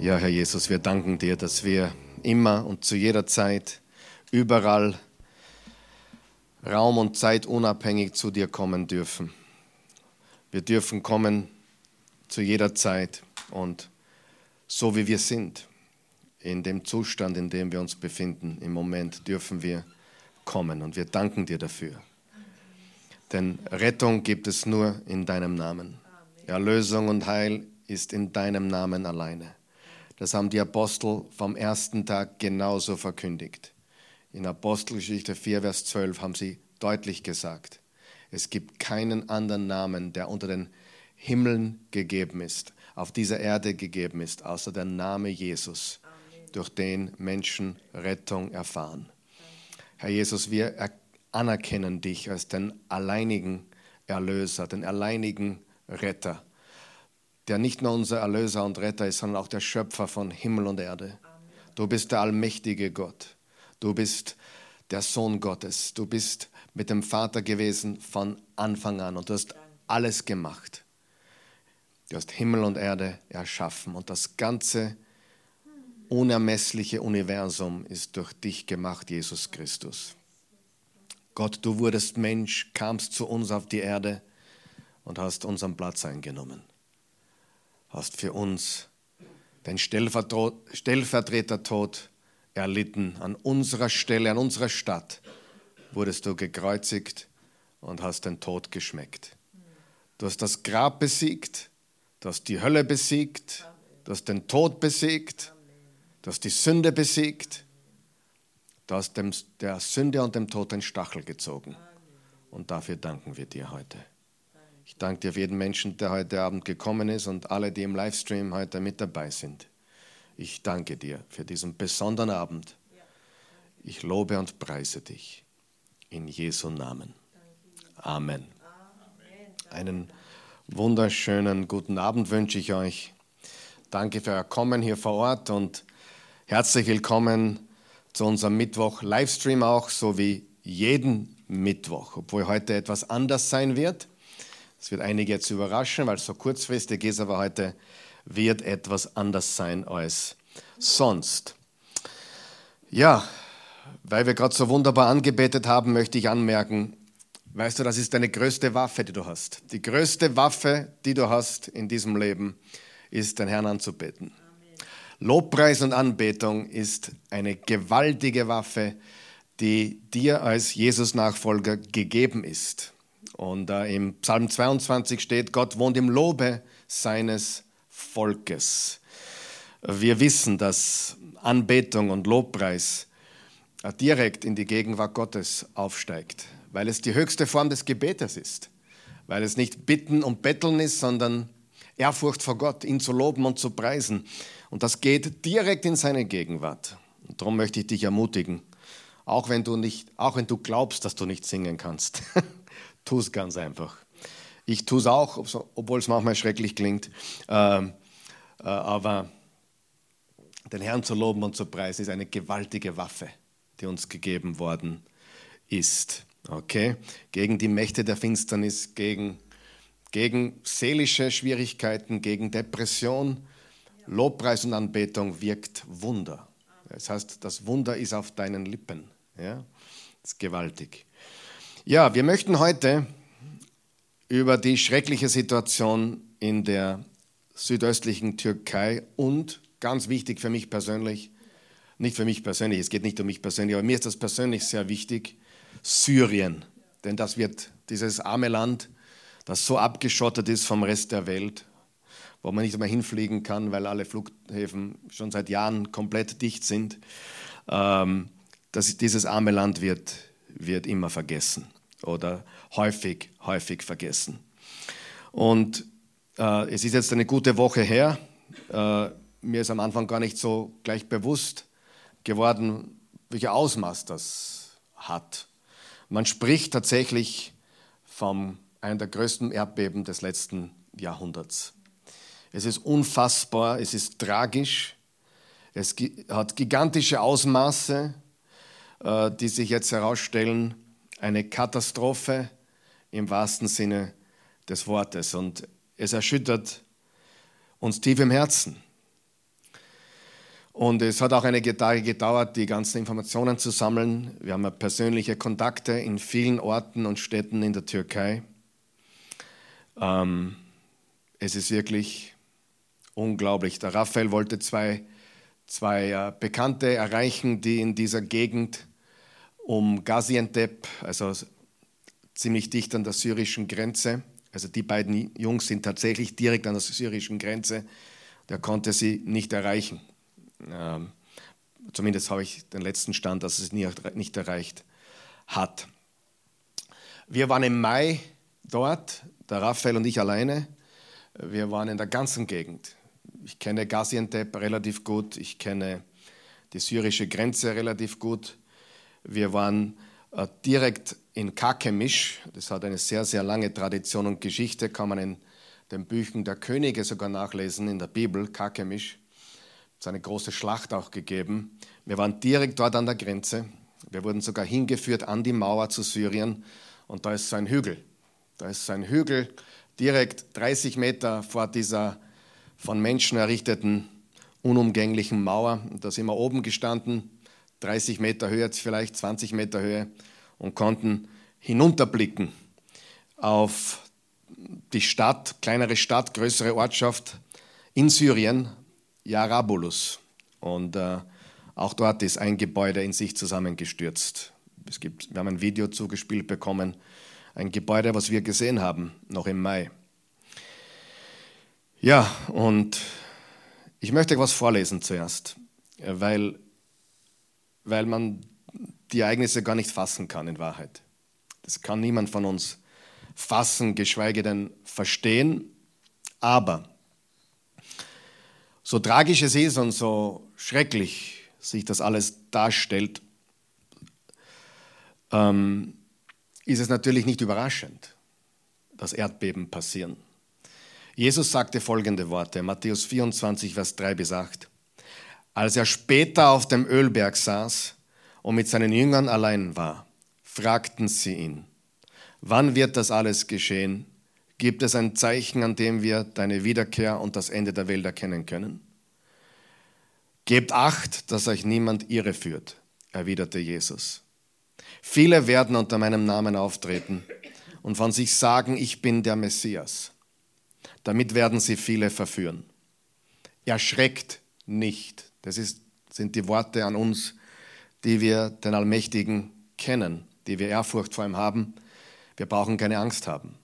Ja, Herr Jesus, wir danken dir, dass wir immer und zu jeder Zeit, überall, Raum und Zeit unabhängig zu dir kommen dürfen. Wir dürfen kommen zu jeder Zeit und so wie wir sind, in dem Zustand, in dem wir uns befinden, im Moment dürfen wir kommen und wir danken dir dafür. Denn Rettung gibt es nur in deinem Namen. Erlösung und Heil ist in deinem Namen alleine. Das haben die Apostel vom ersten Tag genauso verkündigt. In Apostelgeschichte 4, Vers 12 haben sie deutlich gesagt, es gibt keinen anderen Namen, der unter den Himmeln gegeben ist, auf dieser Erde gegeben ist, außer der Name Jesus, durch den Menschen Rettung erfahren. Herr Jesus, wir anerkennen dich als den alleinigen Erlöser, den alleinigen Retter der nicht nur unser Erlöser und Retter ist, sondern auch der Schöpfer von Himmel und Erde. Du bist der allmächtige Gott. Du bist der Sohn Gottes. Du bist mit dem Vater gewesen von Anfang an und du hast alles gemacht. Du hast Himmel und Erde erschaffen und das ganze unermessliche Universum ist durch dich gemacht, Jesus Christus. Gott, du wurdest Mensch, kamst zu uns auf die Erde und hast unseren Platz eingenommen hast für uns den Stellvertretertod erlitten. An unserer Stelle, an unserer Stadt wurdest du gekreuzigt und hast den Tod geschmeckt. Du hast das Grab besiegt, du hast die Hölle besiegt, du hast den Tod besiegt, du hast die Sünde besiegt, du hast dem, der Sünde und dem Tod den Stachel gezogen. Und dafür danken wir dir heute. Ich danke dir für jeden Menschen, der heute Abend gekommen ist und alle, die im Livestream heute mit dabei sind. Ich danke dir für diesen besonderen Abend. Ich lobe und preise dich. In Jesu Namen. Amen. Einen wunderschönen guten Abend wünsche ich euch. Danke für euer Kommen hier vor Ort und herzlich willkommen zu unserem Mittwoch Livestream auch, so wie jeden Mittwoch, obwohl heute etwas anders sein wird. Das wird einige jetzt überraschen, weil es so kurzfristig ist, aber heute wird etwas anders sein als sonst. Ja, weil wir gerade so wunderbar angebetet haben, möchte ich anmerken, weißt du, das ist deine größte Waffe, die du hast. Die größte Waffe, die du hast in diesem Leben, ist den Herrn anzubeten. Lobpreis und Anbetung ist eine gewaltige Waffe, die dir als Jesus-Nachfolger gegeben ist. Und äh, im Psalm 22 steht, Gott wohnt im Lobe seines Volkes. Wir wissen, dass Anbetung und Lobpreis äh, direkt in die Gegenwart Gottes aufsteigt, weil es die höchste Form des Gebetes ist, weil es nicht Bitten und Betteln ist, sondern Ehrfurcht vor Gott, ihn zu loben und zu preisen. Und das geht direkt in seine Gegenwart. Und darum möchte ich dich ermutigen, auch wenn du nicht, auch wenn du glaubst, dass du nicht singen kannst. Tu es ganz einfach. Ich tue es auch, obwohl es manchmal schrecklich klingt. Ähm, äh, aber den Herrn zu loben und zu preisen ist eine gewaltige Waffe, die uns gegeben worden ist. Okay? Gegen die Mächte der Finsternis, gegen, gegen seelische Schwierigkeiten, gegen Depression. Lobpreis und Anbetung wirkt Wunder. Das heißt, das Wunder ist auf deinen Lippen. Ja? Das ist gewaltig. Ja, wir möchten heute über die schreckliche Situation in der südöstlichen Türkei und ganz wichtig für mich persönlich, nicht für mich persönlich, es geht nicht um mich persönlich, aber mir ist das persönlich sehr wichtig, Syrien. Denn das wird dieses arme Land, das so abgeschottet ist vom Rest der Welt, wo man nicht mehr hinfliegen kann, weil alle Flughäfen schon seit Jahren komplett dicht sind. Ähm, das, dieses arme Land wird wird immer vergessen oder häufig, häufig vergessen. Und äh, es ist jetzt eine gute Woche her. Äh, mir ist am Anfang gar nicht so gleich bewusst geworden, welcher Ausmaß das hat. Man spricht tatsächlich von einem der größten Erdbeben des letzten Jahrhunderts. Es ist unfassbar, es ist tragisch, es hat gigantische Ausmaße die sich jetzt herausstellen, eine Katastrophe im wahrsten Sinne des Wortes. Und es erschüttert uns tief im Herzen. Und es hat auch einige Tage gedauert, die ganzen Informationen zu sammeln. Wir haben persönliche Kontakte in vielen Orten und Städten in der Türkei. Ähm, es ist wirklich unglaublich. Der Raphael wollte zwei, zwei äh, Bekannte erreichen, die in dieser Gegend um Gaziantep, also ziemlich dicht an der syrischen Grenze, also die beiden Jungs sind tatsächlich direkt an der syrischen Grenze, der konnte sie nicht erreichen. Ähm, zumindest habe ich den letzten Stand, dass es nicht erreicht hat. Wir waren im Mai dort, der Raphael und ich alleine. Wir waren in der ganzen Gegend. Ich kenne Gaziantep relativ gut, ich kenne die syrische Grenze relativ gut. Wir waren äh, direkt in Kakemisch, das hat eine sehr, sehr lange Tradition und Geschichte, kann man in den Büchern der Könige sogar nachlesen, in der Bibel, Kakemisch. Es hat eine große Schlacht auch gegeben. Wir waren direkt dort an der Grenze. Wir wurden sogar hingeführt an die Mauer zu Syrien und da ist so ein Hügel. Da ist so ein Hügel direkt 30 Meter vor dieser von Menschen errichteten unumgänglichen Mauer. Da sind wir oben gestanden, 30 Meter Höhe, vielleicht 20 Meter Höhe und konnten hinunterblicken auf die Stadt, kleinere Stadt, größere Ortschaft in Syrien, Jarabulus. Und äh, auch dort ist ein Gebäude in sich zusammengestürzt. Es gibt, wir haben ein Video zugespielt bekommen ein Gebäude, was wir gesehen haben, noch im Mai. Ja, und ich möchte etwas vorlesen zuerst, weil, weil man die Ereignisse gar nicht fassen kann in Wahrheit. Das kann niemand von uns fassen, geschweige denn verstehen. Aber so tragisch es ist und so schrecklich sich das alles darstellt, ähm, ist es natürlich nicht überraschend, dass Erdbeben passieren. Jesus sagte folgende Worte, Matthäus 24, Vers 3 bis 8. Als er später auf dem Ölberg saß und mit seinen Jüngern allein war, fragten sie ihn, wann wird das alles geschehen? Gibt es ein Zeichen, an dem wir deine Wiederkehr und das Ende der Welt erkennen können? Gebt acht, dass euch niemand irreführt, erwiderte Jesus. Viele werden unter meinem Namen auftreten und von sich sagen, ich bin der Messias. Damit werden sie viele verführen. Erschreckt nicht. Das ist, sind die Worte an uns, die wir den Allmächtigen kennen, die wir Ehrfurcht vor ihm haben. Wir brauchen keine Angst haben.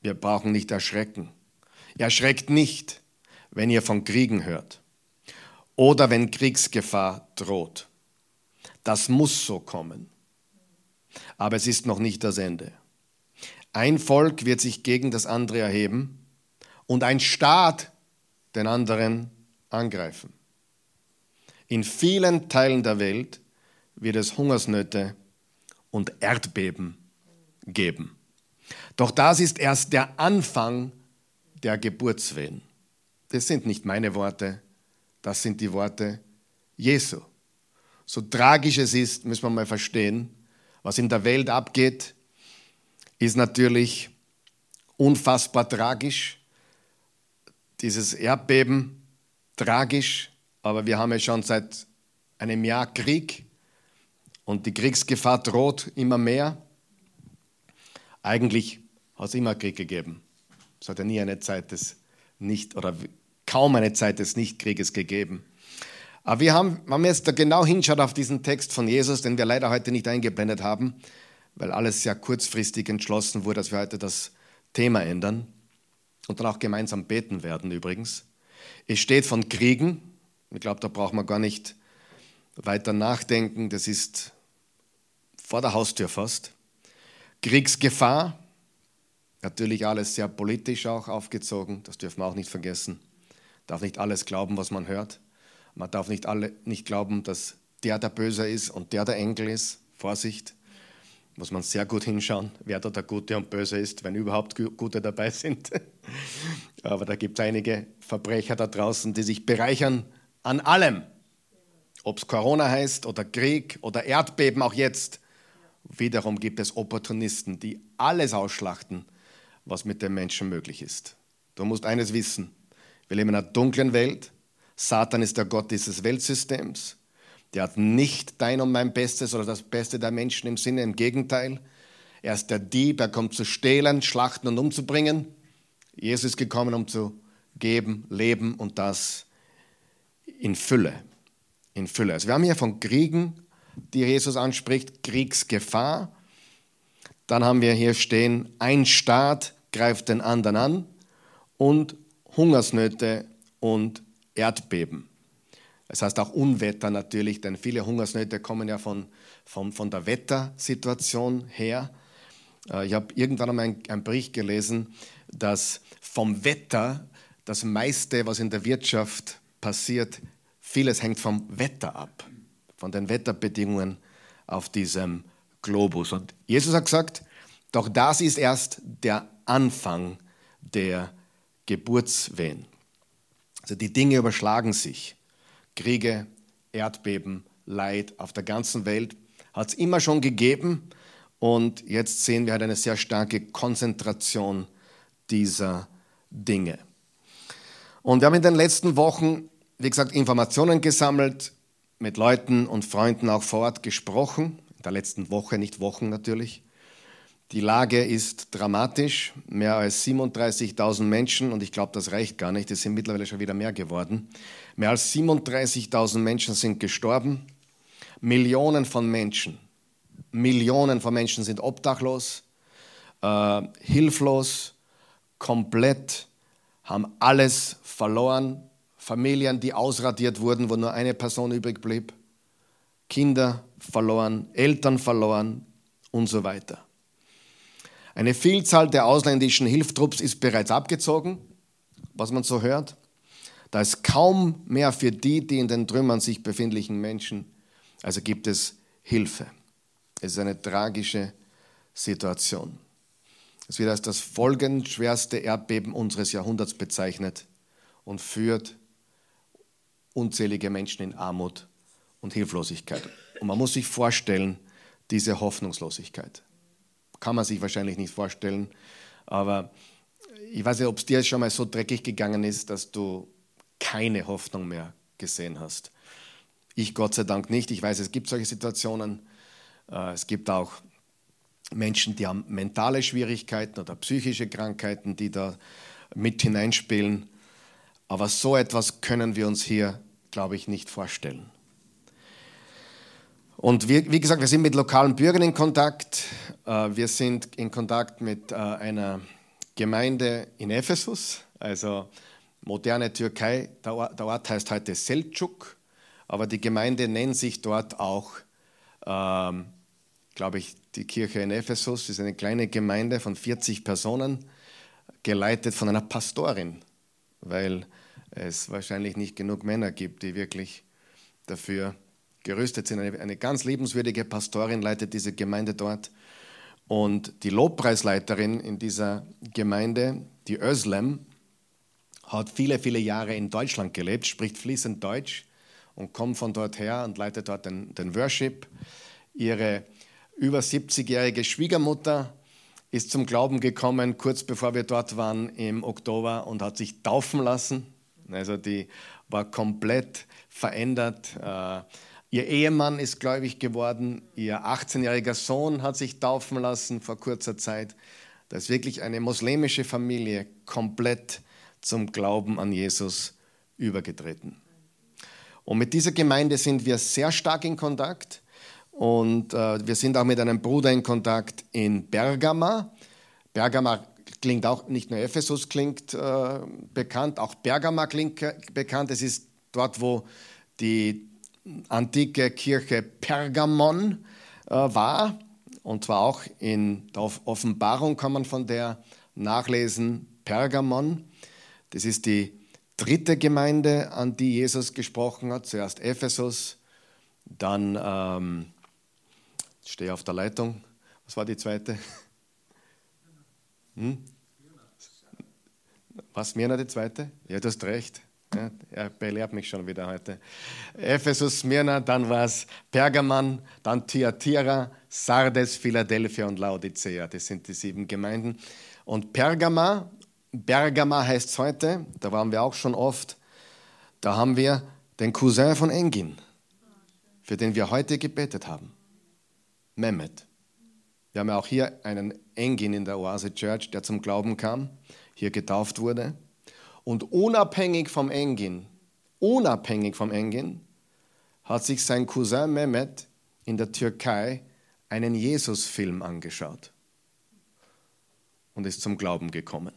Wir brauchen nicht erschrecken. Erschreckt nicht, wenn ihr von Kriegen hört oder wenn Kriegsgefahr droht. Das muss so kommen aber es ist noch nicht das Ende. Ein Volk wird sich gegen das andere erheben und ein Staat den anderen angreifen. In vielen Teilen der Welt wird es Hungersnöte und Erdbeben geben. Doch das ist erst der Anfang der Geburtswehen. Das sind nicht meine Worte, das sind die Worte Jesu. So tragisch es ist, müssen wir mal verstehen, was in der Welt abgeht, ist natürlich unfassbar tragisch. Dieses Erdbeben tragisch, aber wir haben ja schon seit einem Jahr Krieg und die Kriegsgefahr droht immer mehr. Eigentlich hat es immer Krieg gegeben. Es hat ja nie eine Zeit des nicht oder kaum eine Zeit des Nichtkrieges gegeben. Aber wir haben, wenn man jetzt da genau hinschaut auf diesen Text von Jesus, den wir leider heute nicht eingeblendet haben, weil alles sehr kurzfristig entschlossen wurde, dass wir heute das Thema ändern und dann auch gemeinsam beten werden übrigens. Es steht von Kriegen. Ich glaube, da braucht man gar nicht weiter nachdenken. Das ist vor der Haustür fast. Kriegsgefahr, natürlich alles sehr politisch auch aufgezogen, das dürfen wir auch nicht vergessen. Darf nicht alles glauben, was man hört. Man darf nicht, alle, nicht glauben, dass der der Böse ist und der der Engel ist. Vorsicht, muss man sehr gut hinschauen, wer da der Gute und Böse ist, wenn überhaupt Gute dabei sind. Aber da gibt es einige Verbrecher da draußen, die sich bereichern an allem. Ob es Corona heißt oder Krieg oder Erdbeben, auch jetzt. Wiederum gibt es Opportunisten, die alles ausschlachten, was mit den Menschen möglich ist. Du musst eines wissen. Wir leben in einer dunklen Welt. Satan ist der Gott dieses Weltsystems. Der hat nicht dein und mein Bestes oder das Beste der Menschen im Sinne, im Gegenteil. Er ist der Dieb, er kommt zu stehlen, schlachten und umzubringen. Jesus ist gekommen, um zu geben, leben und das in Fülle. In Fülle. Also wir haben hier von Kriegen, die Jesus anspricht, Kriegsgefahr. Dann haben wir hier stehen, ein Staat greift den anderen an und Hungersnöte und Erdbeben. Das heißt auch Unwetter natürlich, denn viele Hungersnöte kommen ja von, von, von der Wettersituation her. Äh, ich habe irgendwann einmal einen Bericht gelesen, dass vom Wetter das meiste, was in der Wirtschaft passiert, vieles hängt vom Wetter ab, von den Wetterbedingungen auf diesem Globus. Und Jesus hat gesagt, doch das ist erst der Anfang der Geburtswehen. Also die Dinge überschlagen sich. Kriege, Erdbeben, Leid auf der ganzen Welt hat es immer schon gegeben und jetzt sehen wir halt eine sehr starke Konzentration dieser Dinge. Und wir haben in den letzten Wochen, wie gesagt, Informationen gesammelt, mit Leuten und Freunden auch vor Ort gesprochen, in der letzten Woche, nicht Wochen natürlich. Die Lage ist dramatisch. Mehr als 37.000 Menschen, und ich glaube, das reicht gar nicht, es sind mittlerweile schon wieder mehr geworden. Mehr als 37.000 Menschen sind gestorben. Millionen von Menschen, Millionen von Menschen sind obdachlos, äh, hilflos, komplett, haben alles verloren. Familien, die ausradiert wurden, wo nur eine Person übrig blieb. Kinder verloren, Eltern verloren und so weiter. Eine Vielzahl der ausländischen Hilfstrupps ist bereits abgezogen, was man so hört. Da ist kaum mehr für die, die in den Trümmern sich befindlichen Menschen. Also gibt es Hilfe. Es ist eine tragische Situation. Es wird als das folgenschwerste Erdbeben unseres Jahrhunderts bezeichnet und führt unzählige Menschen in Armut und Hilflosigkeit. Und man muss sich vorstellen, diese Hoffnungslosigkeit kann man sich wahrscheinlich nicht vorstellen. Aber ich weiß nicht, ob es dir schon mal so dreckig gegangen ist, dass du keine Hoffnung mehr gesehen hast. Ich Gott sei Dank nicht. Ich weiß, es gibt solche Situationen. Äh, es gibt auch Menschen, die haben mentale Schwierigkeiten oder psychische Krankheiten, die da mit hineinspielen. Aber so etwas können wir uns hier, glaube ich, nicht vorstellen. Und wir, wie gesagt, wir sind mit lokalen Bürgern in Kontakt. Äh, wir sind in Kontakt mit äh, einer Gemeinde in Ephesus, also moderne Türkei. Der Ort heißt heute Selçuk, aber die Gemeinde nennt sich dort auch, ähm, glaube ich, die Kirche in Ephesus. Das ist eine kleine Gemeinde von 40 Personen, geleitet von einer Pastorin, weil es wahrscheinlich nicht genug Männer gibt, die wirklich dafür gerüstet sind. Eine, eine ganz liebenswürdige Pastorin leitet diese Gemeinde dort. Und die Lobpreisleiterin in dieser Gemeinde, die Özlem, hat viele, viele Jahre in Deutschland gelebt, spricht fließend Deutsch und kommt von dort her und leitet dort den, den Worship. Ihre über 70-jährige Schwiegermutter ist zum Glauben gekommen, kurz bevor wir dort waren im Oktober und hat sich taufen lassen. Also die war komplett verändert. Äh, Ihr Ehemann ist gläubig geworden, ihr 18-jähriger Sohn hat sich taufen lassen vor kurzer Zeit. Da ist wirklich eine muslimische Familie komplett zum Glauben an Jesus übergetreten. Und mit dieser Gemeinde sind wir sehr stark in Kontakt. Und äh, wir sind auch mit einem Bruder in Kontakt in Bergama. Bergama klingt auch, nicht nur Ephesus klingt äh, bekannt, auch Bergama klingt bekannt. Es ist dort, wo die antike Kirche Pergamon äh, war. Und zwar auch in der Offenbarung kann man von der nachlesen, Pergamon. Das ist die dritte Gemeinde, an die Jesus gesprochen hat. Zuerst Ephesus, dann, ähm, stehe auf der Leitung, was war die zweite? Hm? Was, Mirna die zweite? Ja, du hast recht. Ja, er belehrt mich schon wieder heute. Ephesus, Smyrna, dann war es Pergamon, dann Thyatira, Sardes, Philadelphia und Laodicea. Das sind die sieben Gemeinden. Und Pergama, Bergama heißt es heute, da waren wir auch schon oft. da haben wir den Cousin von Engin, für den wir heute gebetet haben. Mehmet. Wir haben ja auch hier einen Engin in der Oase Church, der zum Glauben kam, hier getauft wurde. Und unabhängig vom Engin, unabhängig vom Engin, hat sich sein Cousin Mehmet in der Türkei einen Jesus-Film angeschaut und ist zum Glauben gekommen.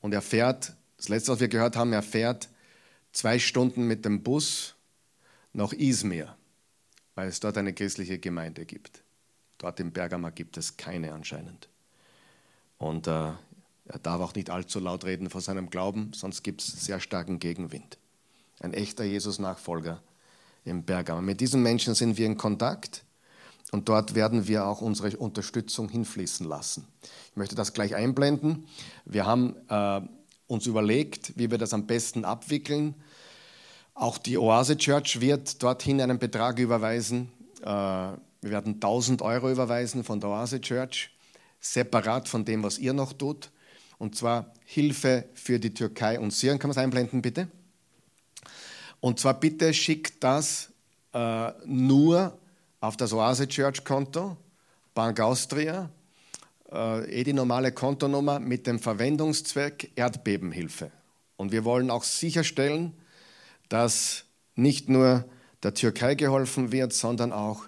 Und er fährt, das letzte, was wir gehört haben, er fährt zwei Stunden mit dem Bus nach Izmir, weil es dort eine christliche Gemeinde gibt. Dort im Bergama gibt es keine anscheinend. Und äh, er darf auch nicht allzu laut reden vor seinem Glauben, sonst gibt es sehr starken Gegenwind. Ein echter Jesus-Nachfolger im Bergama. Mit diesen Menschen sind wir in Kontakt und dort werden wir auch unsere Unterstützung hinfließen lassen. Ich möchte das gleich einblenden. Wir haben äh, uns überlegt, wie wir das am besten abwickeln. Auch die Oase Church wird dorthin einen Betrag überweisen. Äh, wir werden 1000 Euro überweisen von der Oase Church, separat von dem, was ihr noch tut. Und zwar Hilfe für die Türkei und Syrien. Kann man es einblenden, bitte? Und zwar bitte schickt das äh, nur auf das Oase Church Konto, Bank Austria, äh, eh die normale Kontonummer mit dem Verwendungszweck Erdbebenhilfe. Und wir wollen auch sicherstellen, dass nicht nur der Türkei geholfen wird, sondern auch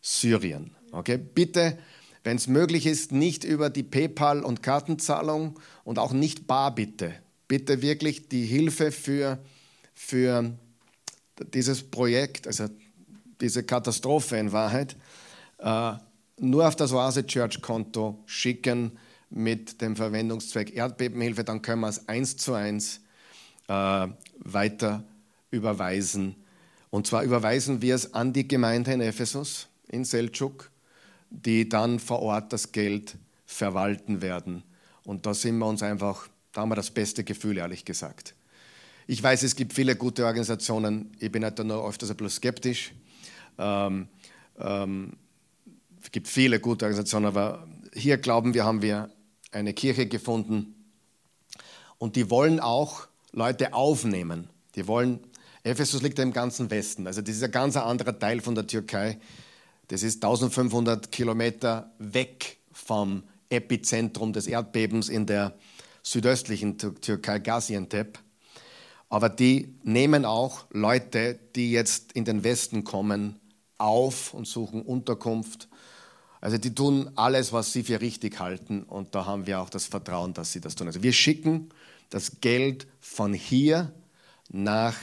Syrien. Okay? Bitte, wenn es möglich ist, nicht über die PayPal und Kartenzahlung und auch nicht bar bitte. Bitte wirklich die Hilfe für, für dieses Projekt, also diese Katastrophe in Wahrheit, äh, nur auf das Oase Church Konto schicken mit dem Verwendungszweck Erdbebenhilfe, dann können wir es eins zu eins äh, weiter überweisen. Und zwar überweisen wir es an die Gemeinde in Ephesus, in Seltschuk, die dann vor Ort das Geld verwalten werden. Und da sind wir uns einfach, da haben wir das beste Gefühl, ehrlich gesagt. Ich weiß, es gibt viele gute Organisationen, ich bin halt da nur öfters ein bisschen skeptisch. Ähm, ähm, es gibt viele gute Organisationen, aber hier glauben wir, haben wir eine Kirche gefunden und die wollen auch Leute aufnehmen. Die wollen, Ephesus liegt ja im ganzen Westen, also das ist ein ganz anderer Teil von der Türkei. Das ist 1500 Kilometer weg vom Epizentrum des Erdbebens in der südöstlichen Türkei, Gaziantep. Aber die nehmen auch Leute, die jetzt in den Westen kommen, auf und suchen Unterkunft. Also die tun alles, was sie für richtig halten und da haben wir auch das Vertrauen, dass sie das tun. Also wir schicken das Geld von hier nach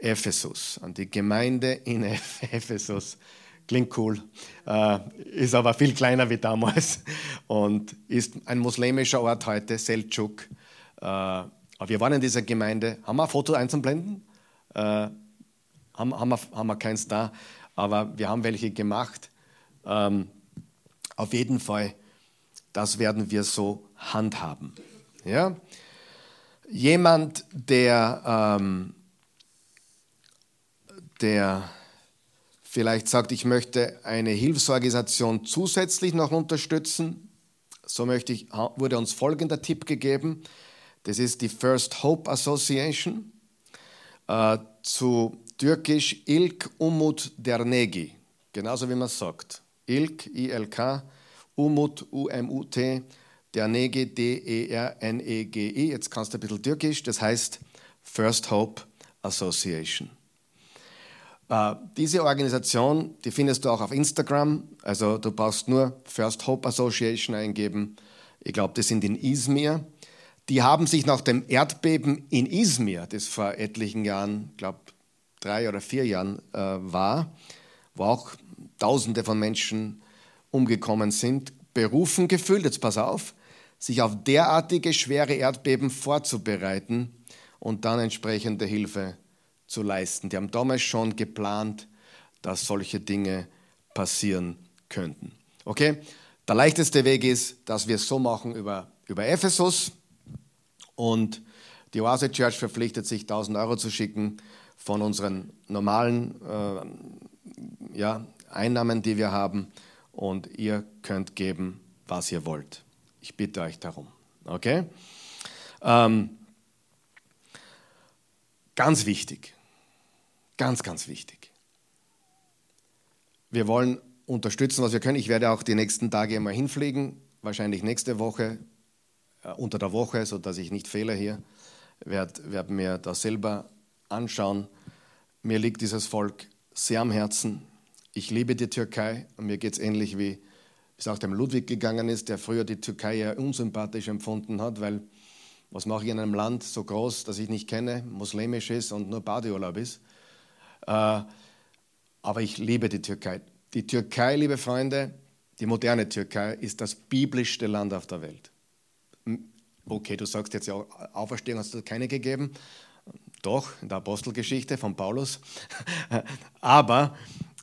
Ephesus, an die Gemeinde in Ephesus. Klingt cool, äh, ist aber viel kleiner wie damals und ist ein muslimischer Ort heute, Seltschuk. Äh, aber wir waren in dieser Gemeinde. Haben wir ein Foto einzublenden? Äh, haben, haben, wir, haben wir keins da aber wir haben welche gemacht. Ähm, auf jeden Fall, das werden wir so handhaben. Ja? Jemand, der, ähm, der vielleicht sagt, ich möchte eine Hilfsorganisation zusätzlich noch unterstützen, so möchte ich, wurde uns folgender Tipp gegeben. Das ist die First Hope Association. Äh, zu Türkisch Ilk Umut Dernegi, genauso wie man sagt. Ilk, I-L-K, Umut, U-M-U-T, Dernegi, D-E-R-N-E-G-I. Jetzt kannst du ein bisschen Türkisch, das heißt First Hope Association. Äh, diese Organisation, die findest du auch auf Instagram. Also du brauchst nur First Hope Association eingeben. Ich glaube, die sind in Izmir. Die haben sich nach dem Erdbeben in Izmir, das vor etlichen Jahren, glaube drei oder vier Jahren äh, war, wo auch Tausende von Menschen umgekommen sind, berufen gefühlt, jetzt pass auf, sich auf derartige schwere Erdbeben vorzubereiten und dann entsprechende Hilfe zu leisten. Die haben damals schon geplant, dass solche Dinge passieren könnten. Okay? Der leichteste Weg ist, dass wir es so machen über, über Ephesus und die Oase Church verpflichtet sich, 1000 Euro zu schicken von unseren normalen äh, ja, Einnahmen, die wir haben. Und ihr könnt geben, was ihr wollt. Ich bitte euch darum. Okay? Ähm, Ganz wichtig. Ganz, ganz wichtig. Wir wollen unterstützen, was wir können. Ich werde auch die nächsten Tage immer hinfliegen, wahrscheinlich nächste Woche, äh, unter der Woche, sodass ich nicht fehle hier. Werde werd mir das selber anschauen. Mir liegt dieses Volk sehr am Herzen. Ich liebe die Türkei und mir geht es ähnlich wie es auch dem Ludwig gegangen ist, der früher die Türkei ja unsympathisch empfunden hat, weil was mache ich in einem Land so groß, das ich nicht kenne, muslimisch ist und nur Badeurlaub ist. Äh, aber ich liebe die Türkei. Die Türkei, liebe Freunde, die moderne Türkei ist das biblischste Land auf der Welt. Okay, du sagst jetzt ja, Auferstehung hast du keine gegeben. Doch, in der Apostelgeschichte von Paulus. Aber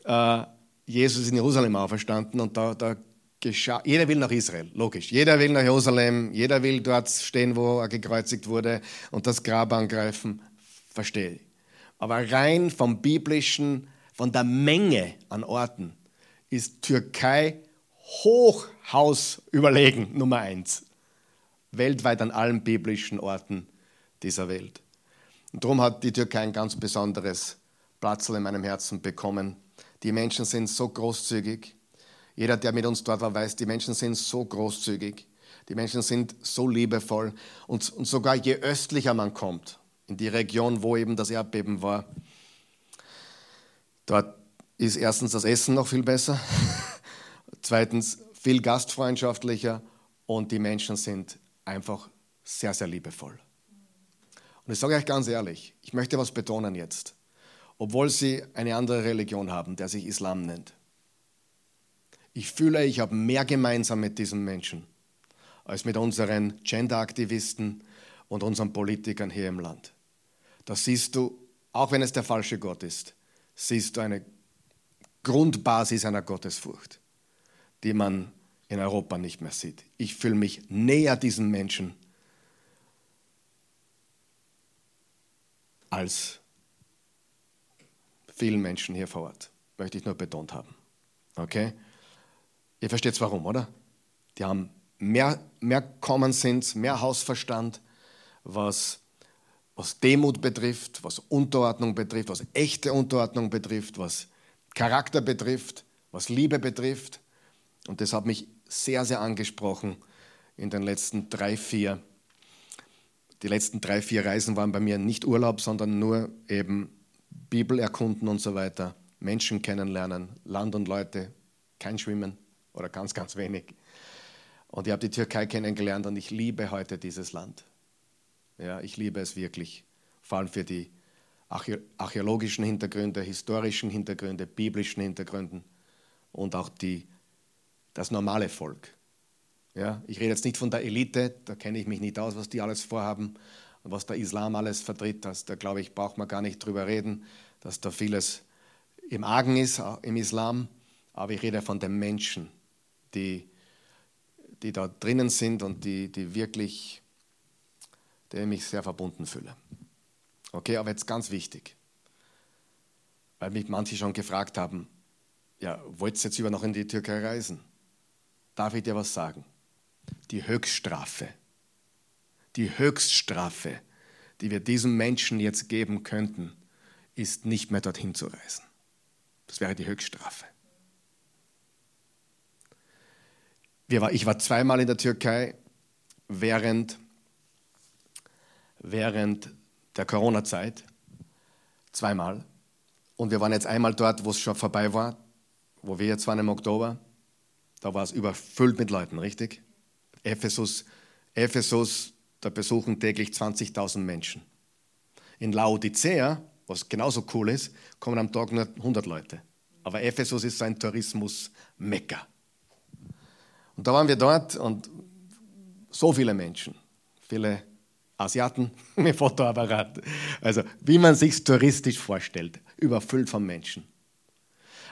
äh, Jesus ist in Jerusalem auferstanden und da, da geschah. Jeder will nach Israel, logisch. Jeder will nach Jerusalem, jeder will dort stehen, wo er gekreuzigt wurde und das Grab angreifen. Verstehe ich. Aber rein vom biblischen, von der Menge an Orten ist Türkei Hochhaus überlegen, Nummer eins. Weltweit an allen biblischen Orten dieser Welt. Und darum hat die Türkei ein ganz besonderes Platz in meinem Herzen bekommen. Die Menschen sind so großzügig. Jeder, der mit uns dort war, weiß, die Menschen sind so großzügig. Die Menschen sind so liebevoll. Und, und sogar je östlicher man kommt, in die Region, wo eben das Erdbeben war, dort ist erstens das Essen noch viel besser, zweitens viel gastfreundschaftlicher und die Menschen sind einfach sehr, sehr liebevoll. Und ich sage euch ganz ehrlich, ich möchte was betonen jetzt. Obwohl sie eine andere Religion haben, der sich Islam nennt. Ich fühle, ich habe mehr gemeinsam mit diesen Menschen als mit unseren Gender-Aktivisten und unseren Politikern hier im Land. Da siehst du, auch wenn es der falsche Gott ist, siehst du eine Grundbasis einer Gottesfurcht, die man in Europa nicht mehr sieht. Ich fühle mich näher diesen Menschen als vielen Menschen hier vor Ort. Möchte ich nur betont haben. Okay? Ihr versteht warum, oder? Die haben mehr, mehr Common Sense, mehr Hausverstand, was, was Demut betrifft, was Unterordnung betrifft, was echte Unterordnung betrifft, was Charakter betrifft, was Liebe betrifft. Und das hat mich sehr, sehr angesprochen in den letzten drei, vier. Die letzten drei, vier Reisen waren bei mir nicht Urlaub, sondern nur eben Bibel erkunden und so weiter, Menschen kennenlernen, Land und Leute, kein Schwimmen oder ganz, ganz wenig. Und ich habe die Türkei kennengelernt und ich liebe heute dieses Land. Ja, ich liebe es wirklich, vor allem für die archäologischen Hintergründe, historischen Hintergründe, biblischen Hintergründen und auch die, das normale Volk. Ja, ich rede jetzt nicht von der Elite, da kenne ich mich nicht aus, was die alles vorhaben, was der Islam alles vertritt. Das, da glaube ich, braucht man gar nicht drüber reden, dass da vieles im Argen ist, im Islam. Aber ich rede von den Menschen, die, die da drinnen sind und die, die wirklich, denen ich sehr verbunden fühle. Okay, aber jetzt ganz wichtig, weil mich manche schon gefragt haben, ja, wollt ihr jetzt über noch in die Türkei reisen? Darf ich dir was sagen? Die Höchststrafe, die Höchststrafe, die wir diesem Menschen jetzt geben könnten, ist nicht mehr dorthin zu reisen. Das wäre die Höchststrafe. ich war zweimal in der Türkei während, während der Corona-Zeit. Zweimal. Und wir waren jetzt einmal dort, wo es schon vorbei war, wo wir jetzt waren im Oktober. Da war es überfüllt mit Leuten, richtig? Ephesus, Ephesus, da besuchen täglich 20.000 Menschen. In Laodicea, was genauso cool ist, kommen am Tag nur 100 Leute. Aber Ephesus ist so ein Tourismus-Mekka. Und da waren wir dort und so viele Menschen, viele Asiaten mit Fotoapparat. Also wie man sich touristisch vorstellt, überfüllt von Menschen.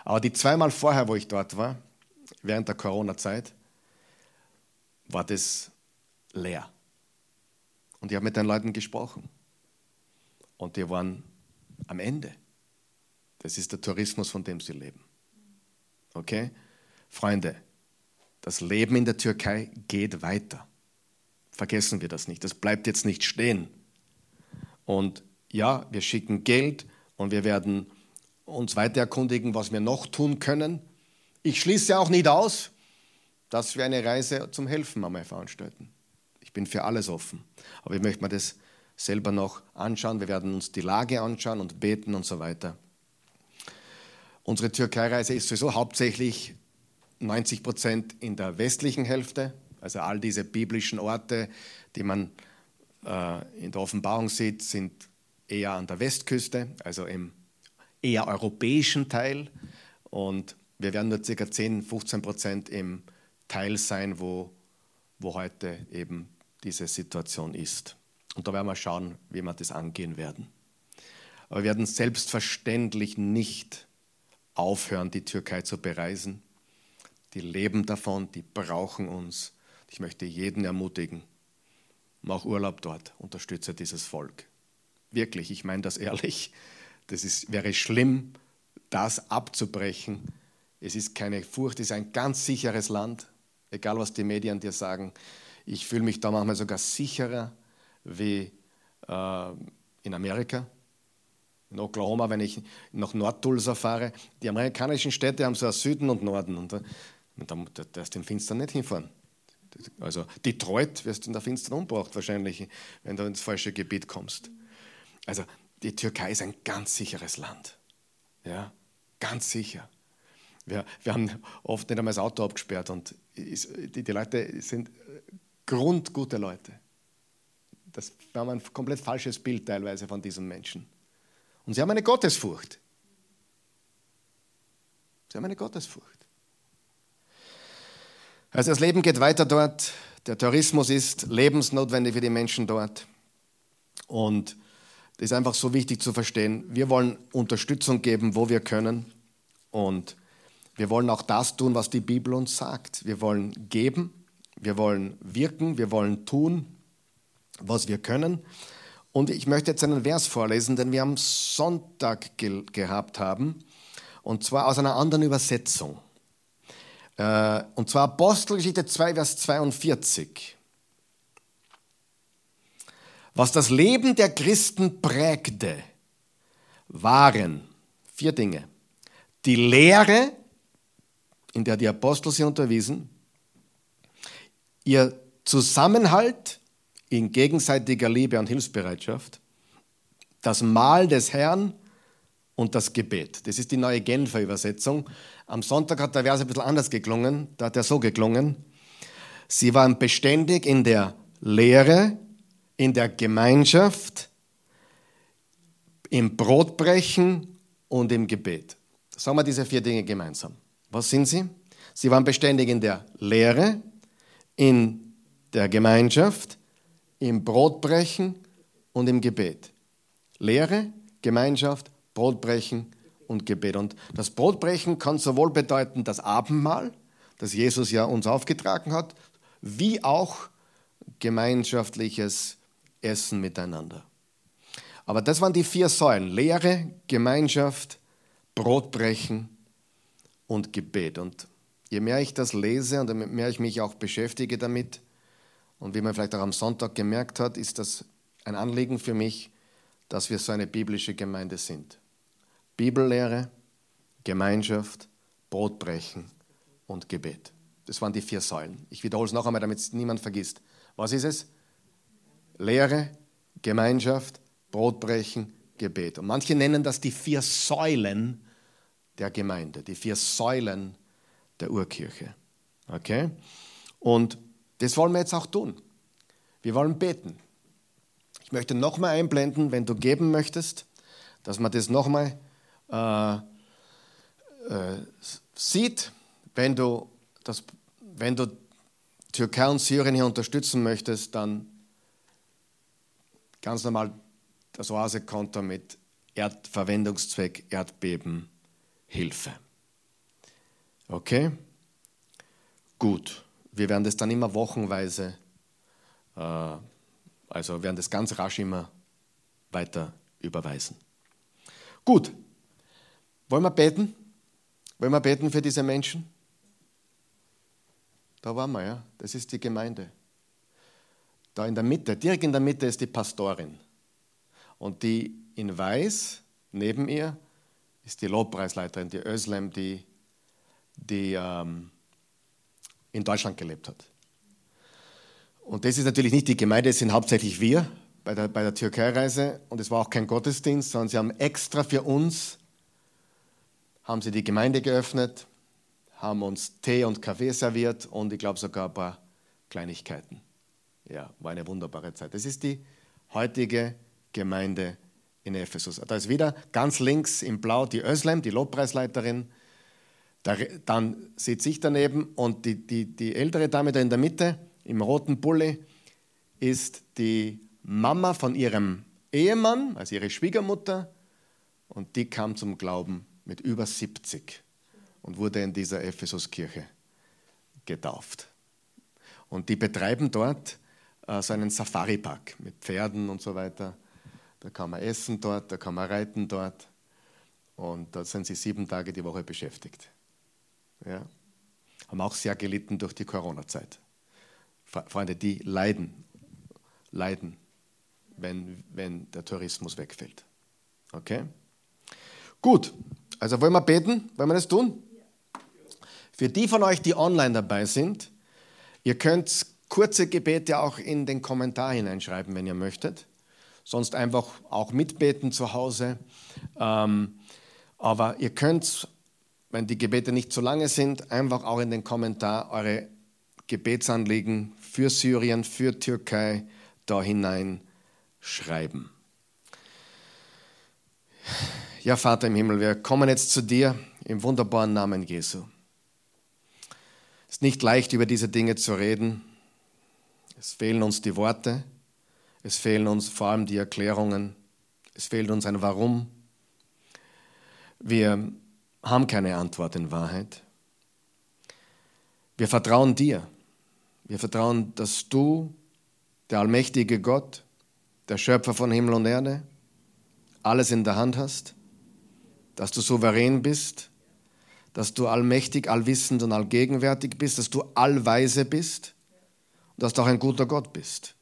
Aber die zweimal vorher, wo ich dort war, während der Corona-Zeit, war das leer. Und ich habe mit den Leuten gesprochen. Und die waren am Ende. Das ist der Tourismus, von dem sie leben. Okay? Freunde, das Leben in der Türkei geht weiter. Vergessen wir das nicht. Das bleibt jetzt nicht stehen. Und ja, wir schicken Geld und wir werden uns weiter erkundigen, was wir noch tun können. Ich schließe auch nicht aus, dass wir eine Reise zum Helfen einmal veranstalten. Ich bin für alles offen. Aber ich möchte mir das selber noch anschauen. Wir werden uns die Lage anschauen und beten und so weiter. Unsere Türkei-Reise ist sowieso hauptsächlich 90 Prozent in der westlichen Hälfte, also all diese biblischen Orte, die man äh, in der Offenbarung sieht, sind eher an der Westküste, also im eher europäischen Teil. Und wir werden nur ca. 10, 15 Prozent im Teil sein, wo, wo heute eben diese Situation ist. Und da werden wir schauen, wie wir das angehen werden. Aber wir werden selbstverständlich nicht aufhören, die Türkei zu bereisen. Die leben davon, die brauchen uns. Ich möchte jeden ermutigen, mach Urlaub dort, unterstütze dieses Volk. Wirklich, ich meine das ehrlich. Das ist, wäre schlimm, das abzubrechen. Es ist keine Furcht, es ist ein ganz sicheres Land, egal was die Medien dir sagen. Ich fühle mich da manchmal sogar sicherer wie äh, in Amerika. In Oklahoma, wenn ich nach Nordtulsa fahre, die amerikanischen Städte haben so einen Süden und Norden. Und da, da darfst du den Finstern nicht hinfahren. Also Detroit wirst du in der Finstern umgebracht wahrscheinlich, wenn du ins falsche Gebiet kommst. Also die Türkei ist ein ganz sicheres Land. Ja, ganz sicher. Wir, wir haben oft nicht einmal das Auto abgesperrt und die, die Leute sind grundgute Leute. Das, wir haben ein komplett falsches Bild teilweise von diesen Menschen. Und sie haben eine Gottesfurcht. Sie haben eine Gottesfurcht. Also das Leben geht weiter dort. Der Tourismus ist lebensnotwendig für die Menschen dort. Und das ist einfach so wichtig zu verstehen. Wir wollen Unterstützung geben, wo wir können. Und wir wollen auch das tun, was die Bibel uns sagt. Wir wollen geben, wir wollen wirken, wir wollen tun, was wir können. Und ich möchte jetzt einen Vers vorlesen, den wir am Sonntag ge gehabt haben, und zwar aus einer anderen Übersetzung. Äh, und zwar Apostelgeschichte 2, Vers 42. Was das Leben der Christen prägte, waren vier Dinge. Die Lehre, in der die Apostel sie unterwiesen, ihr Zusammenhalt in gegenseitiger Liebe und Hilfsbereitschaft, das Mahl des Herrn und das Gebet. Das ist die neue Genfer Übersetzung. Am Sonntag hat der Vers ein bisschen anders geklungen, da hat er so geklungen. Sie waren beständig in der Lehre, in der Gemeinschaft, im Brotbrechen und im Gebet. Sagen wir diese vier Dinge gemeinsam. Was sind sie? Sie waren beständig in der Lehre, in der Gemeinschaft, im Brotbrechen und im Gebet. Lehre, Gemeinschaft, Brotbrechen und Gebet. Und das Brotbrechen kann sowohl bedeuten das Abendmahl, das Jesus ja uns aufgetragen hat, wie auch gemeinschaftliches Essen miteinander. Aber das waren die vier Säulen. Lehre, Gemeinschaft, Brotbrechen und Gebet. Und je mehr ich das lese und je mehr ich mich auch beschäftige damit, und wie man vielleicht auch am Sonntag gemerkt hat, ist das ein Anliegen für mich, dass wir so eine biblische Gemeinde sind. Bibellehre, Gemeinschaft, Brotbrechen und Gebet. Das waren die vier Säulen. Ich wiederhole es noch einmal, damit es niemand vergisst. Was ist es? Lehre, Gemeinschaft, Brotbrechen, Gebet. Und manche nennen das die vier Säulen der Gemeinde, die vier Säulen der Urkirche. Okay? Und das wollen wir jetzt auch tun. Wir wollen beten. Ich möchte nochmal einblenden, wenn du geben möchtest, dass man das nochmal äh, äh, sieht, wenn du, das, wenn du Türkei und Syrien hier unterstützen möchtest, dann ganz normal das Oase-Konto mit Erdverwendungszweck Erdbeben Hilfe. Okay? Gut. Wir werden das dann immer wochenweise, äh, also werden das ganz rasch immer weiter überweisen. Gut. Wollen wir beten? Wollen wir beten für diese Menschen? Da waren wir, ja. Das ist die Gemeinde. Da in der Mitte, direkt in der Mitte ist die Pastorin. Und die in Weiß neben ihr ist die Lobpreisleiterin, die Özlem, die, die ähm, in Deutschland gelebt hat. Und das ist natürlich nicht die Gemeinde, es sind hauptsächlich wir bei der, bei der Türkei-Reise. Und es war auch kein Gottesdienst, sondern sie haben extra für uns, haben sie die Gemeinde geöffnet, haben uns Tee und Kaffee serviert und ich glaube sogar ein paar Kleinigkeiten. Ja, war eine wunderbare Zeit. Das ist die heutige Gemeinde in Ephesus. Da ist wieder ganz links in Blau die Özlem, die Lobpreisleiterin. dann sitze ich daneben und die, die, die ältere Dame da in der Mitte im roten Pulli ist die Mama von ihrem Ehemann, also ihre Schwiegermutter. Und die kam zum Glauben mit über 70 und wurde in dieser Ephesuskirche getauft. Und die betreiben dort äh, so einen Safari-Park mit Pferden und so weiter. Da kann man essen dort, da kann man reiten dort. Und da sind sie sieben Tage die Woche beschäftigt. Ja. Haben auch sehr gelitten durch die Corona-Zeit. Freunde, die leiden, leiden, wenn, wenn der Tourismus wegfällt. Okay? Gut, also wollen wir beten? Wollen wir das tun? Für die von euch, die online dabei sind, ihr könnt kurze Gebete auch in den Kommentar hineinschreiben, wenn ihr möchtet. Sonst einfach auch mitbeten zu Hause. Ähm, aber ihr könnt, wenn die Gebete nicht zu lange sind, einfach auch in den Kommentar eure Gebetsanliegen für Syrien, für Türkei da hinein schreiben. Ja, Vater im Himmel, wir kommen jetzt zu dir im wunderbaren Namen Jesu. Es ist nicht leicht, über diese Dinge zu reden. Es fehlen uns die Worte, es fehlen uns vor allem die Erklärungen, es fehlt uns ein Warum. Wir haben keine Antwort in Wahrheit. Wir vertrauen dir. Wir vertrauen, dass du, der allmächtige Gott, der Schöpfer von Himmel und Erde, alles in der Hand hast, dass du souverän bist, dass du allmächtig, allwissend und allgegenwärtig bist, dass du allweise bist und dass du auch ein guter Gott bist.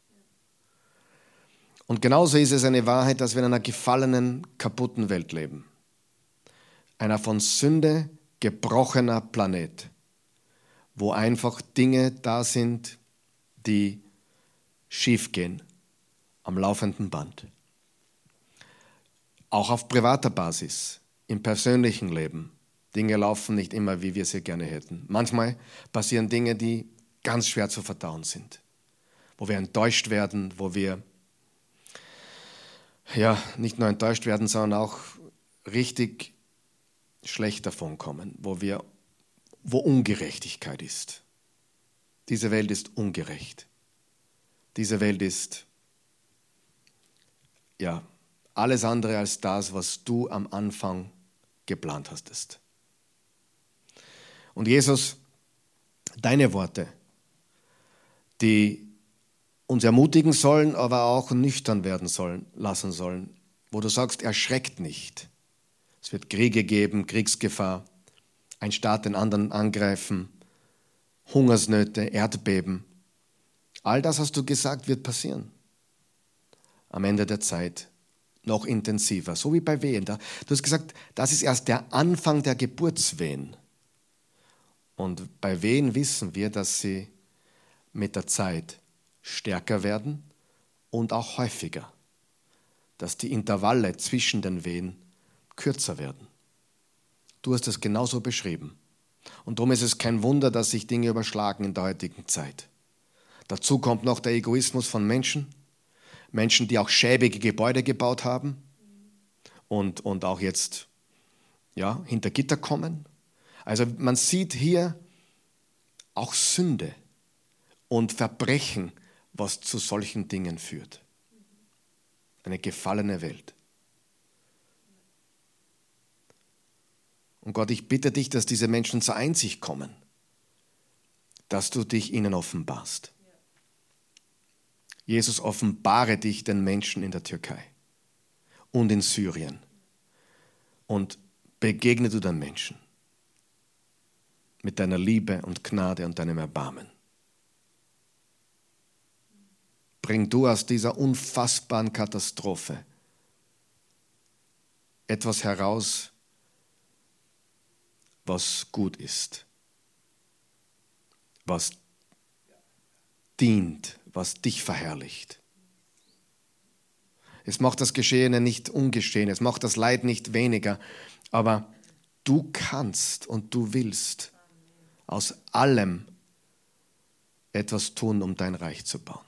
Und genauso ist es eine Wahrheit, dass wir in einer gefallenen, kaputten Welt leben. Einer von Sünde gebrochener Planet wo einfach Dinge da sind, die schiefgehen am laufenden Band. Auch auf privater Basis, im persönlichen Leben. Dinge laufen nicht immer, wie wir sie gerne hätten. Manchmal passieren Dinge, die ganz schwer zu verdauen sind, wo wir enttäuscht werden, wo wir ja nicht nur enttäuscht werden, sondern auch richtig schlecht davon kommen, wo wir wo Ungerechtigkeit ist. Diese Welt ist ungerecht. Diese Welt ist ja alles andere als das, was du am Anfang geplant hast. Und Jesus, deine Worte, die uns ermutigen sollen, aber auch nüchtern werden sollen, lassen sollen, wo du sagst, erschreckt nicht. Es wird Kriege geben, Kriegsgefahr ein Staat den anderen angreifen, Hungersnöte, Erdbeben. All das hast du gesagt, wird passieren. Am Ende der Zeit noch intensiver, so wie bei Wehen. Du hast gesagt, das ist erst der Anfang der Geburtswehen. Und bei Wehen wissen wir, dass sie mit der Zeit stärker werden und auch häufiger, dass die Intervalle zwischen den Wehen kürzer werden. Du hast es genauso beschrieben. Und darum ist es kein Wunder, dass sich Dinge überschlagen in der heutigen Zeit. Dazu kommt noch der Egoismus von Menschen. Menschen, die auch schäbige Gebäude gebaut haben und, und auch jetzt ja, hinter Gitter kommen. Also man sieht hier auch Sünde und Verbrechen, was zu solchen Dingen führt. Eine gefallene Welt. Und Gott, ich bitte dich, dass diese Menschen zur Einsicht kommen, dass du dich ihnen offenbarst. Jesus, offenbare dich den Menschen in der Türkei und in Syrien und begegne du den Menschen mit deiner Liebe und Gnade und deinem Erbarmen. Bring du aus dieser unfassbaren Katastrophe etwas heraus, was gut ist, was dient, was dich verherrlicht. Es macht das Geschehene nicht ungeschehen, es macht das Leid nicht weniger, aber du kannst und du willst aus allem etwas tun, um dein Reich zu bauen.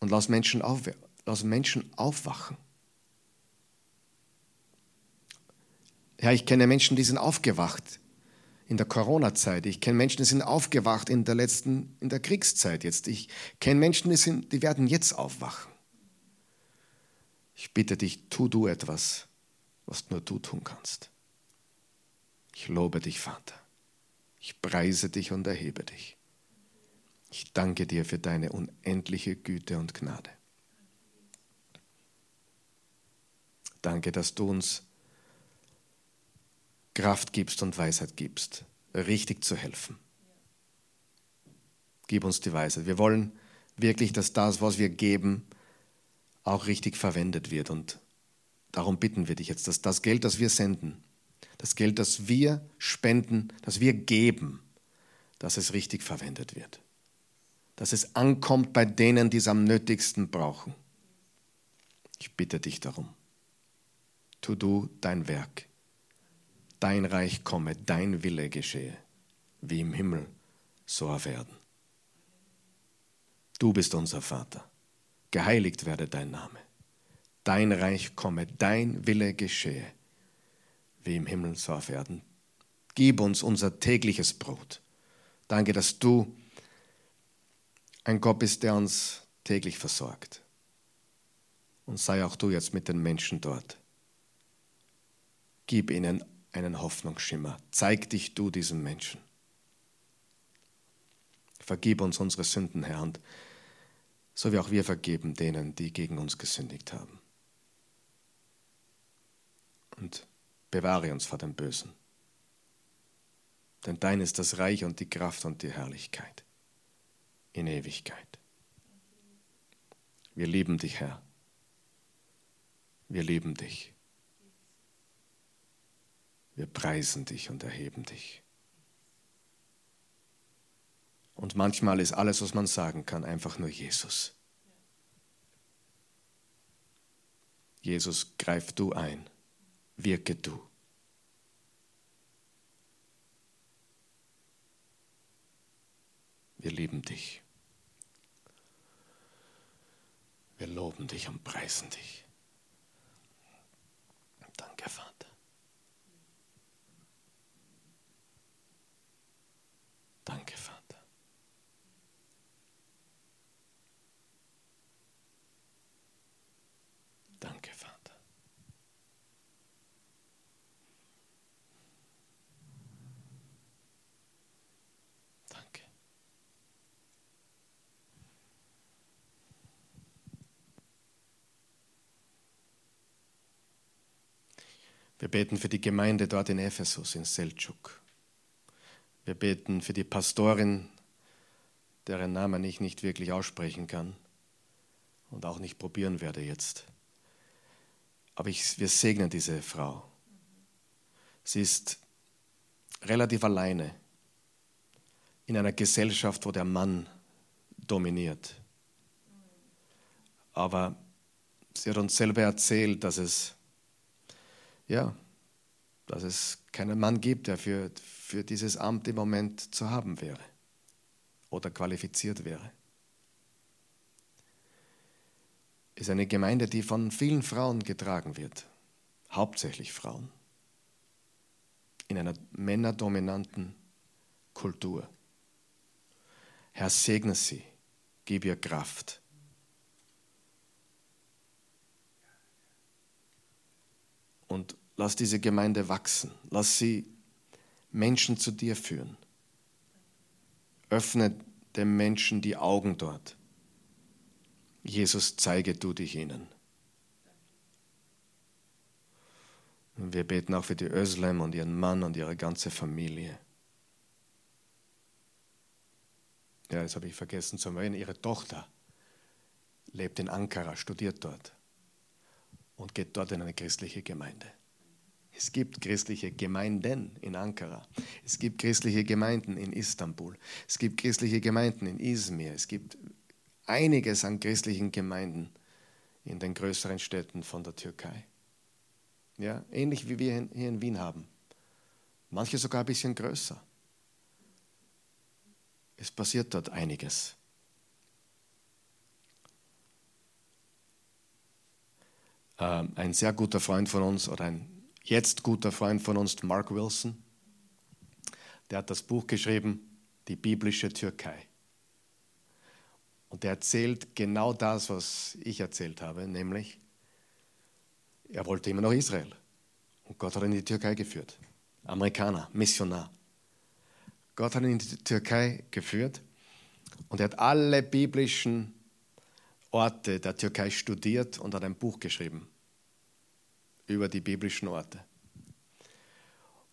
Und lass Menschen, auf, lass Menschen aufwachen. Ja, ich kenne Menschen, die sind aufgewacht in der Corona-Zeit. Ich kenne Menschen, die sind aufgewacht in der letzten, in der Kriegszeit jetzt. Ich kenne Menschen, die, sind, die werden jetzt aufwachen. Ich bitte dich, tu du etwas, was nur du tun kannst. Ich lobe dich, Vater. Ich preise dich und erhebe dich. Ich danke dir für deine unendliche Güte und Gnade. Danke, dass du uns Kraft gibst und Weisheit gibst, richtig zu helfen. Gib uns die Weisheit. Wir wollen wirklich, dass das, was wir geben, auch richtig verwendet wird. Und darum bitten wir dich jetzt, dass das Geld, das wir senden, das Geld, das wir spenden, das wir geben, dass es richtig verwendet wird. Dass es ankommt bei denen, die es am nötigsten brauchen. Ich bitte dich darum. Tu du dein Werk dein Reich komme, dein Wille geschehe, wie im Himmel, so auf Erden. Du bist unser Vater, geheiligt werde dein Name. Dein Reich komme, dein Wille geschehe, wie im Himmel, so auf Erden. Gib uns unser tägliches Brot. Danke, dass du ein Gott bist, der uns täglich versorgt. Und sei auch du jetzt mit den Menschen dort. Gib ihnen einen Hoffnungsschimmer. Zeig dich du diesem Menschen. Vergib uns unsere Sünden, Herr, und so wie auch wir vergeben denen, die gegen uns gesündigt haben. Und bewahre uns vor dem Bösen. Denn dein ist das Reich und die Kraft und die Herrlichkeit in Ewigkeit. Wir lieben dich, Herr. Wir lieben dich. Wir preisen dich und erheben dich. Und manchmal ist alles, was man sagen kann, einfach nur Jesus. Jesus, greif du ein, wirke du. Wir lieben dich. Wir loben dich und preisen dich. Danke, Vater. Danke, Vater. Danke, Vater. Danke. Wir beten für die Gemeinde dort in Ephesus, in Seltschuk. Wir beten für die Pastorin, deren Namen ich nicht wirklich aussprechen kann und auch nicht probieren werde jetzt. Aber ich, wir segnen diese Frau. Sie ist relativ alleine in einer Gesellschaft, wo der Mann dominiert. Aber sie hat uns selber erzählt, dass es, ja, dass es keinen Mann gibt, der für, für dieses Amt im Moment zu haben wäre oder qualifiziert wäre. Es ist eine Gemeinde, die von vielen Frauen getragen wird, hauptsächlich Frauen, in einer männerdominanten Kultur. Herr, segne sie, gib ihr Kraft. Und lass diese Gemeinde wachsen, lass sie Menschen zu dir führen. Öffne den Menschen die Augen dort. Jesus, zeige du dich ihnen. Und wir beten auch für die Özlem und ihren Mann und ihre ganze Familie. Ja, das habe ich vergessen zu erwähnen. Ihre Tochter lebt in Ankara, studiert dort. und geht dort in eine christliche Gemeinde. Es gibt christliche Gemeinden in Ankara. Es gibt christliche Gemeinden in Istanbul. Es gibt christliche Gemeinden in Izmir. Es gibt einiges an christlichen Gemeinden in den größeren Städten von der Türkei. Ja, ähnlich wie wir hier in Wien haben. Manche sogar ein bisschen größer. Es passiert dort einiges. Ähm, ein sehr guter Freund von uns oder ein jetzt guter Freund von uns, Mark Wilson, der hat das Buch geschrieben, Die biblische Türkei. Und er erzählt genau das, was ich erzählt habe, nämlich, er wollte immer noch Israel. Und Gott hat ihn in die Türkei geführt. Amerikaner, Missionar. Gott hat ihn in die Türkei geführt und er hat alle biblischen Orte der Türkei studiert und hat ein Buch geschrieben über die biblischen Orte.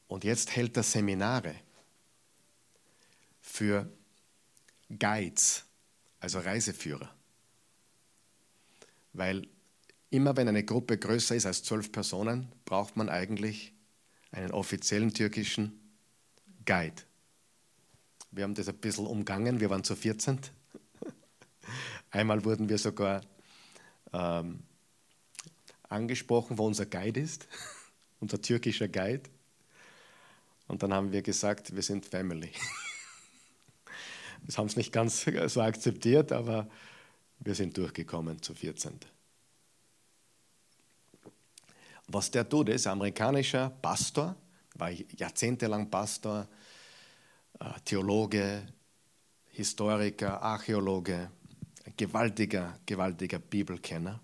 Und jetzt hält er Seminare für Guides, also Reiseführer. Weil immer wenn eine Gruppe größer ist als zwölf Personen, braucht man eigentlich einen offiziellen türkischen Guide. Wir haben das ein bisschen umgangen, wir waren zu 14. Einmal wurden wir sogar ähm, angesprochen, wo unser Guide ist, unser türkischer Guide. Und dann haben wir gesagt, wir sind Family. Das haben sie nicht ganz so akzeptiert, aber wir sind durchgekommen zu 14. Was der tut, ist amerikanischer Pastor, war jahrzehntelang Pastor, äh, Theologe, Historiker, Archäologe, gewaltiger, gewaltiger Bibelkenner,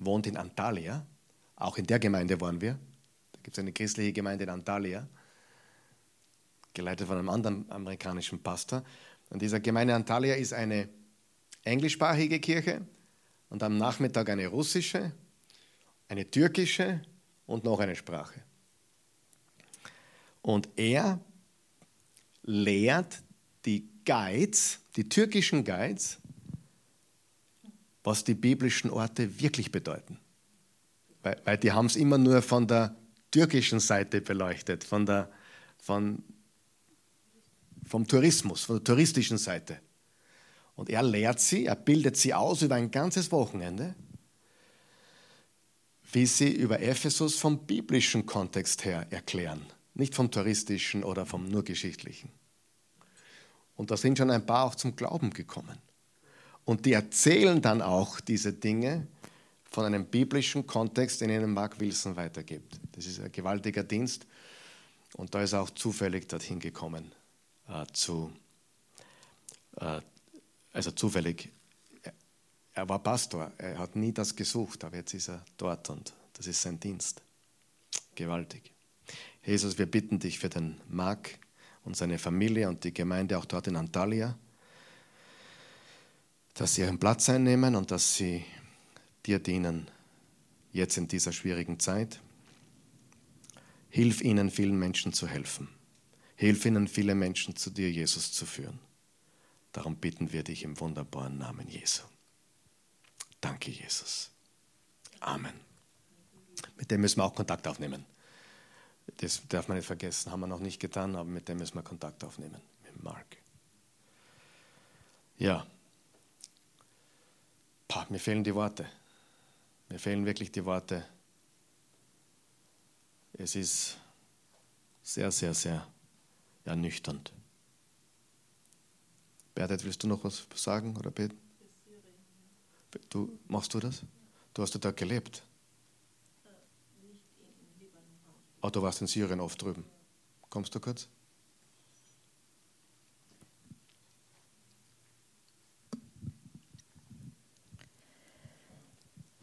wohnt in Antalya. Auch in der Gemeinde waren wir. Da gibt es eine christliche Gemeinde in Antalya, geleitet von einem anderen amerikanischen Pastor. Und dieser Gemeinde Antalya ist eine englischsprachige Kirche und am Nachmittag eine russische eine türkische und noch eine Sprache. Und er lehrt die Guides, die türkischen Guides, was die biblischen Orte wirklich bedeuten. Weil, weil die haben es immer nur von der türkischen Seite beleuchtet, von der, von, vom Tourismus, von der touristischen Seite. Und er lehrt sie, er bildet sie aus über ein ganzes Wochenende wie sie über Ephesus vom biblischen Kontext her erklären, nicht vom touristischen oder vom nur geschichtlichen. Und da sind schon ein paar auch zum Glauben gekommen. Und die erzählen dann auch diese Dinge von einem biblischen Kontext, den ihnen Mark Wilson weitergibt. Das ist ein gewaltiger Dienst. Und da ist er auch zufällig dorthin gekommen, äh, zu, äh, also zufällig er war Pastor, er hat nie das gesucht, aber jetzt ist er dort und das ist sein Dienst. Gewaltig. Jesus, wir bitten dich für den Mark und seine Familie und die Gemeinde auch dort in Antalya, dass sie ihren Platz einnehmen und dass sie dir dienen, jetzt in dieser schwierigen Zeit. Hilf ihnen, vielen Menschen zu helfen. Hilf ihnen, viele Menschen zu dir, Jesus, zu führen. Darum bitten wir dich im wunderbaren Namen Jesu. Danke, Jesus. Amen. Mit dem müssen wir auch Kontakt aufnehmen. Das darf man nicht vergessen, haben wir noch nicht getan, aber mit dem müssen wir Kontakt aufnehmen, mit Mark. Ja. Pah, mir fehlen die Worte. Mir fehlen wirklich die Worte. Es ist sehr, sehr, sehr ernüchternd. Bernhard, willst du noch was sagen oder beten? Du, machst du das? Du hast da gelebt. Oh, du warst in Syrien oft drüben. Kommst du kurz?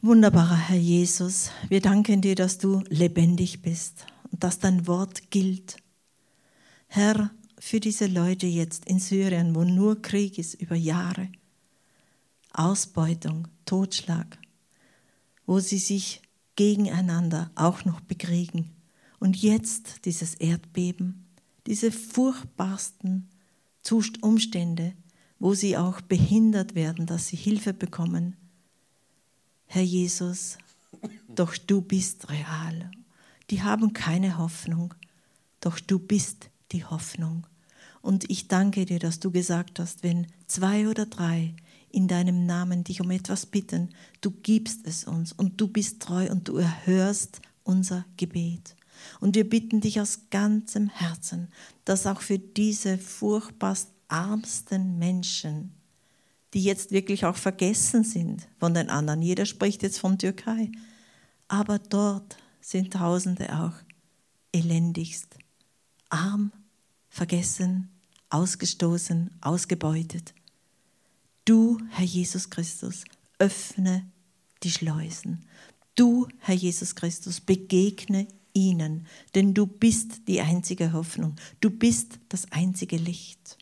Wunderbarer Herr Jesus, wir danken dir, dass du lebendig bist und dass dein Wort gilt. Herr, für diese Leute jetzt in Syrien, wo nur Krieg ist über Jahre, Ausbeutung, Totschlag, wo sie sich gegeneinander auch noch bekriegen. Und jetzt dieses Erdbeben, diese furchtbarsten Umstände, wo sie auch behindert werden, dass sie Hilfe bekommen. Herr Jesus, doch du bist real. Die haben keine Hoffnung, doch du bist die Hoffnung. Und ich danke dir, dass du gesagt hast, wenn zwei oder drei in deinem Namen dich um etwas bitten, du gibst es uns und du bist treu und du erhörst unser Gebet. Und wir bitten dich aus ganzem Herzen, dass auch für diese furchtbarst ärmsten Menschen, die jetzt wirklich auch vergessen sind von den anderen, jeder spricht jetzt von Türkei, aber dort sind Tausende auch elendigst, arm, vergessen, ausgestoßen, ausgebeutet. Du, Herr Jesus Christus, öffne die Schleusen. Du, Herr Jesus Christus, begegne ihnen, denn du bist die einzige Hoffnung, du bist das einzige Licht.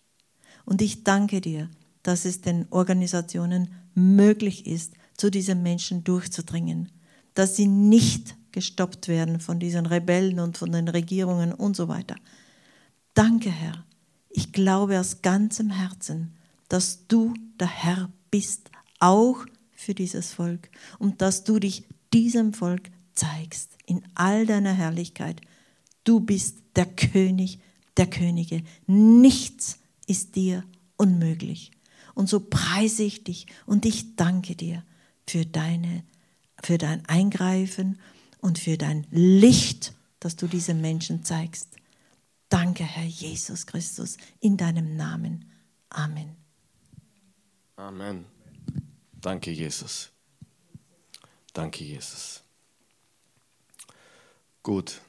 Und ich danke dir, dass es den Organisationen möglich ist, zu diesen Menschen durchzudringen, dass sie nicht gestoppt werden von diesen Rebellen und von den Regierungen und so weiter. Danke, Herr. Ich glaube aus ganzem Herzen, dass du der Herr bist, auch für dieses Volk und dass du dich diesem Volk zeigst in all deiner Herrlichkeit. Du bist der König der Könige. Nichts ist dir unmöglich. Und so preise ich dich und ich danke dir für, deine, für dein Eingreifen und für dein Licht, das du diesen Menschen zeigst. Danke, Herr Jesus Christus, in deinem Namen. Amen. Amen. Danke, Jesus. Danke, Jesus. Gut.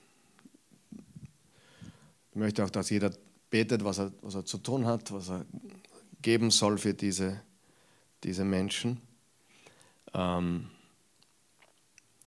Ich möchte auch, dass jeder betet, was er, was er zu tun hat, was er geben soll für diese, diese Menschen. Ähm,